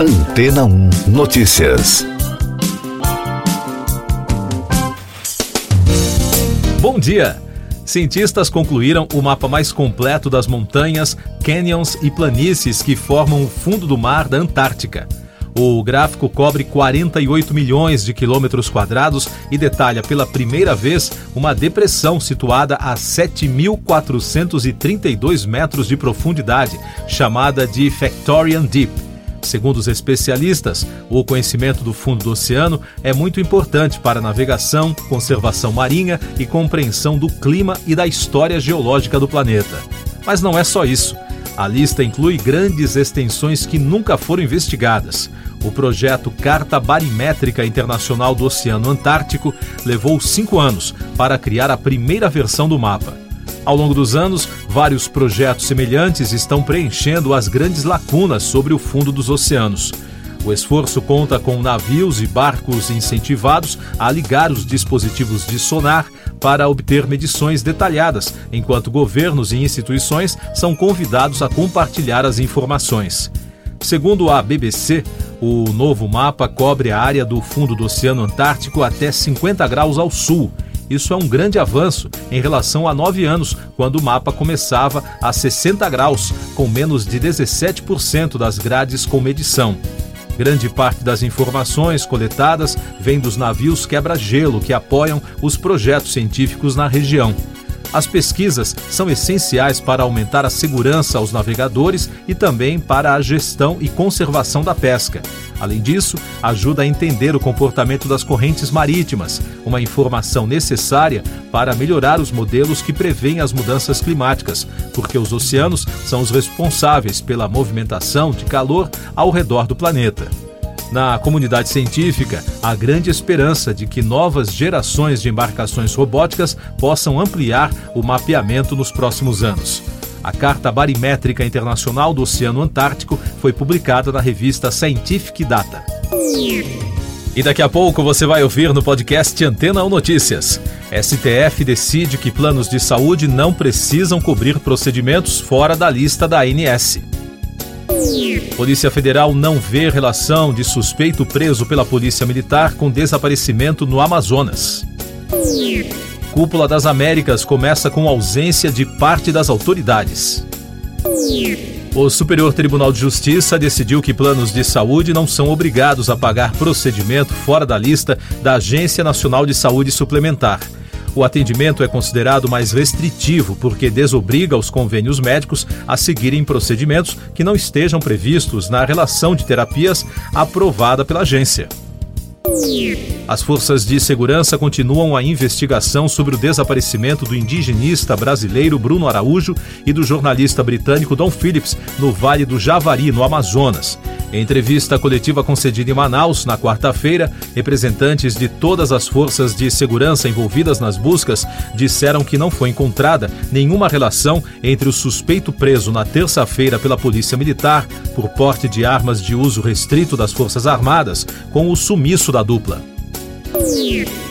Antena 1 Notícias. Bom dia! Cientistas concluíram o mapa mais completo das montanhas, canyons e planícies que formam o fundo do mar da Antártica. O gráfico cobre 48 milhões de quilômetros quadrados e detalha pela primeira vez uma depressão situada a 7.432 metros de profundidade, chamada de Factorian Deep. Segundo os especialistas, o conhecimento do fundo do oceano é muito importante para navegação, conservação marinha e compreensão do clima e da história geológica do planeta. Mas não é só isso. A lista inclui grandes extensões que nunca foram investigadas. O projeto Carta Barimétrica Internacional do Oceano Antártico levou cinco anos para criar a primeira versão do mapa. Ao longo dos anos, vários projetos semelhantes estão preenchendo as grandes lacunas sobre o fundo dos oceanos. O esforço conta com navios e barcos incentivados a ligar os dispositivos de sonar para obter medições detalhadas, enquanto governos e instituições são convidados a compartilhar as informações. Segundo a BBC, o novo mapa cobre a área do fundo do Oceano Antártico até 50 graus ao sul. Isso é um grande avanço em relação a nove anos, quando o mapa começava a 60 graus, com menos de 17% das grades com medição. Grande parte das informações coletadas vem dos navios quebra-gelo que apoiam os projetos científicos na região. As pesquisas são essenciais para aumentar a segurança aos navegadores e também para a gestão e conservação da pesca. Além disso, ajuda a entender o comportamento das correntes marítimas, uma informação necessária para melhorar os modelos que prevêem as mudanças climáticas, porque os oceanos são os responsáveis pela movimentação de calor ao redor do planeta. Na comunidade científica, há grande esperança de que novas gerações de embarcações robóticas possam ampliar o mapeamento nos próximos anos. A Carta Barimétrica Internacional do Oceano Antártico foi publicada na revista Scientific Data. E daqui a pouco você vai ouvir no podcast Antena 1 Notícias. STF decide que planos de saúde não precisam cobrir procedimentos fora da lista da ANS. Polícia Federal não vê relação de suspeito preso pela Polícia Militar com desaparecimento no Amazonas. Cúpula das Américas começa com ausência de parte das autoridades. O Superior Tribunal de Justiça decidiu que planos de saúde não são obrigados a pagar procedimento fora da lista da Agência Nacional de Saúde Suplementar. O atendimento é considerado mais restritivo porque desobriga os convênios médicos a seguirem procedimentos que não estejam previstos na relação de terapias aprovada pela agência. As forças de segurança continuam a investigação sobre o desaparecimento do indigenista brasileiro Bruno Araújo e do jornalista britânico Don Phillips no Vale do Javari, no Amazonas. Em entrevista coletiva concedida em Manaus na quarta-feira, representantes de todas as forças de segurança envolvidas nas buscas disseram que não foi encontrada nenhuma relação entre o suspeito preso na terça-feira pela Polícia Militar por porte de armas de uso restrito das Forças Armadas com o sumiço da dupla.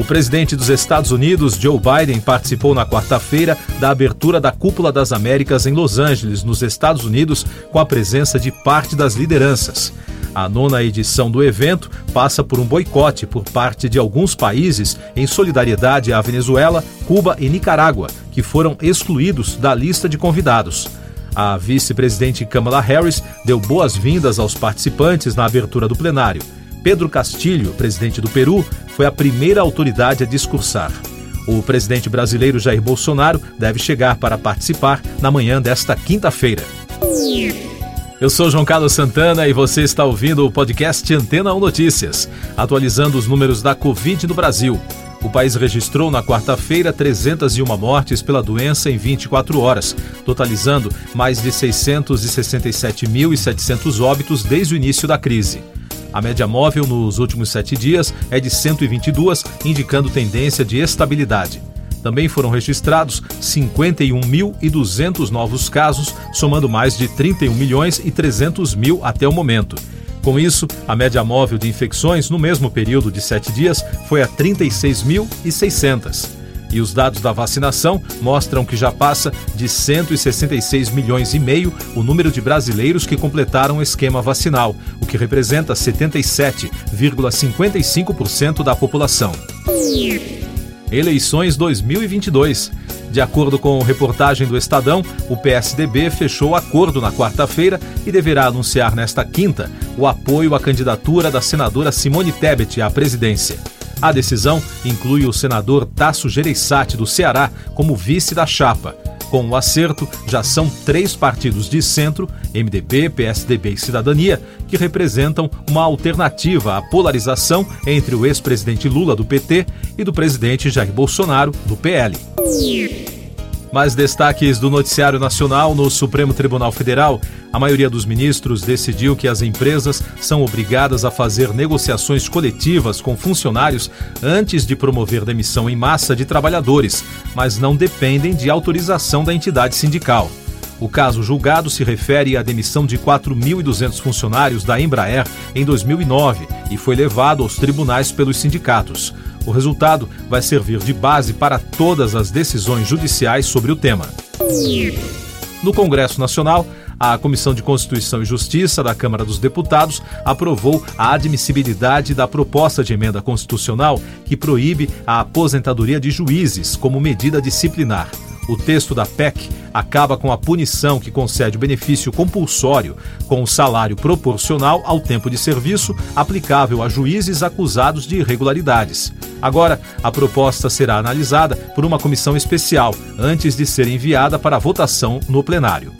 O presidente dos Estados Unidos, Joe Biden, participou na quarta-feira da abertura da Cúpula das Américas em Los Angeles, nos Estados Unidos, com a presença de parte das lideranças. A nona edição do evento passa por um boicote por parte de alguns países em solidariedade à Venezuela, Cuba e Nicarágua, que foram excluídos da lista de convidados. A vice-presidente Kamala Harris deu boas-vindas aos participantes na abertura do plenário. Pedro Castilho, presidente do Peru, foi a primeira autoridade a discursar. O presidente brasileiro Jair Bolsonaro deve chegar para participar na manhã desta quinta-feira. Eu sou João Carlos Santana e você está ouvindo o podcast Antena 1 Notícias, atualizando os números da Covid no Brasil. O país registrou na quarta-feira 301 mortes pela doença em 24 horas, totalizando mais de 667.700 óbitos desde o início da crise. A média móvel nos últimos sete dias é de 122, indicando tendência de estabilidade. Também foram registrados 51.200 novos casos, somando mais de 31 milhões e 300 mil até o momento. Com isso, a média móvel de infecções no mesmo período de sete dias foi a 36.600. E os dados da vacinação mostram que já passa de 166 milhões e meio o número de brasileiros que completaram o esquema vacinal, o que representa 77,55% da população. Eleições 2022. De acordo com reportagem do Estadão, o PSDB fechou acordo na quarta-feira e deverá anunciar nesta quinta o apoio à candidatura da senadora Simone Tebet à presidência. A decisão inclui o senador Tasso Gereissati, do Ceará, como vice da chapa. Com o acerto, já são três partidos de centro, MDB, PSDB e Cidadania, que representam uma alternativa à polarização entre o ex-presidente Lula, do PT, e do presidente Jair Bolsonaro, do PL. Mais destaques do Noticiário Nacional no Supremo Tribunal Federal. A maioria dos ministros decidiu que as empresas são obrigadas a fazer negociações coletivas com funcionários antes de promover demissão em massa de trabalhadores, mas não dependem de autorização da entidade sindical. O caso julgado se refere à demissão de 4.200 funcionários da Embraer em 2009 e foi levado aos tribunais pelos sindicatos. O resultado vai servir de base para todas as decisões judiciais sobre o tema. No Congresso Nacional, a Comissão de Constituição e Justiça da Câmara dos Deputados aprovou a admissibilidade da proposta de emenda constitucional que proíbe a aposentadoria de juízes como medida disciplinar. O texto da PEC acaba com a punição que concede o benefício compulsório com o salário proporcional ao tempo de serviço aplicável a juízes acusados de irregularidades. Agora, a proposta será analisada por uma comissão especial antes de ser enviada para votação no plenário.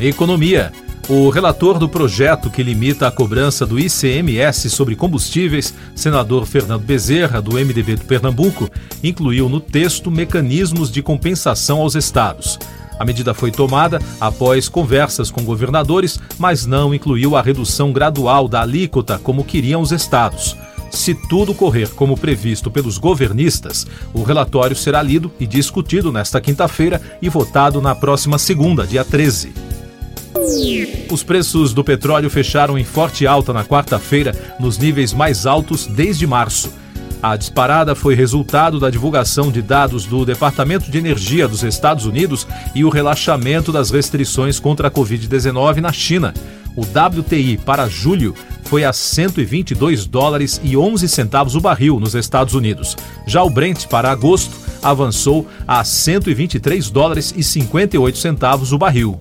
Economia. O relator do projeto que limita a cobrança do ICMS sobre combustíveis, senador Fernando Bezerra, do MDB do Pernambuco, incluiu no texto mecanismos de compensação aos estados. A medida foi tomada após conversas com governadores, mas não incluiu a redução gradual da alíquota como queriam os estados. Se tudo correr como previsto pelos governistas, o relatório será lido e discutido nesta quinta-feira e votado na próxima segunda, dia 13. Os preços do petróleo fecharam em forte alta na quarta-feira, nos níveis mais altos desde março. A disparada foi resultado da divulgação de dados do Departamento de Energia dos Estados Unidos e o relaxamento das restrições contra a Covid-19 na China. O WTI para julho foi a 122 dólares e 11 centavos o barril nos Estados Unidos. Já o Brent para agosto avançou a 123 dólares e 58 centavos o barril.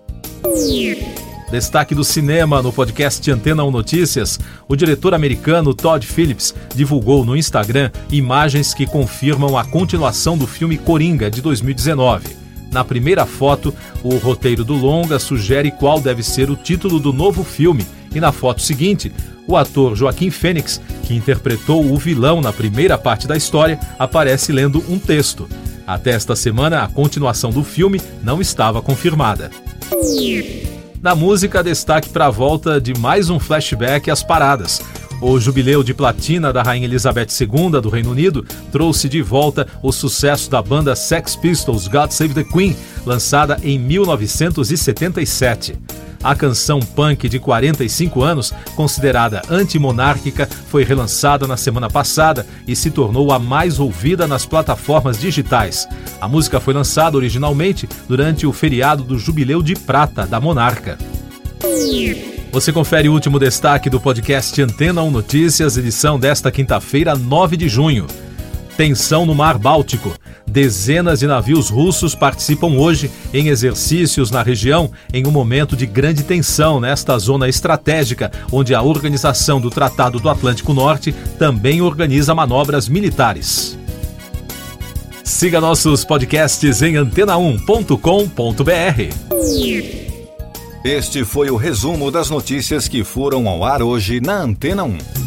Destaque do cinema no podcast Antena 1 Notícias, o diretor americano Todd Phillips divulgou no Instagram imagens que confirmam a continuação do filme Coringa de 2019. Na primeira foto, o roteiro do longa sugere qual deve ser o título do novo filme, e na foto seguinte, o ator Joaquim Fênix, que interpretou o vilão na primeira parte da história, aparece lendo um texto. Até esta semana, a continuação do filme não estava confirmada. Na música, destaque para a volta de mais um flashback às paradas. O jubileu de platina da Rainha Elizabeth II do Reino Unido trouxe de volta o sucesso da banda Sex Pistols God Save the Queen, lançada em 1977. A canção punk de 45 anos, considerada antimonárquica, foi relançada na semana passada e se tornou a mais ouvida nas plataformas digitais. A música foi lançada originalmente durante o feriado do Jubileu de Prata da Monarca. Você confere o último destaque do podcast Antena 1 Notícias, edição desta quinta-feira, 9 de junho. Tensão no Mar Báltico. Dezenas de navios russos participam hoje em exercícios na região em um momento de grande tensão nesta zona estratégica, onde a Organização do Tratado do Atlântico Norte também organiza manobras militares. Siga nossos podcasts em antena1.com.br. Este foi o resumo das notícias que foram ao ar hoje na Antena 1.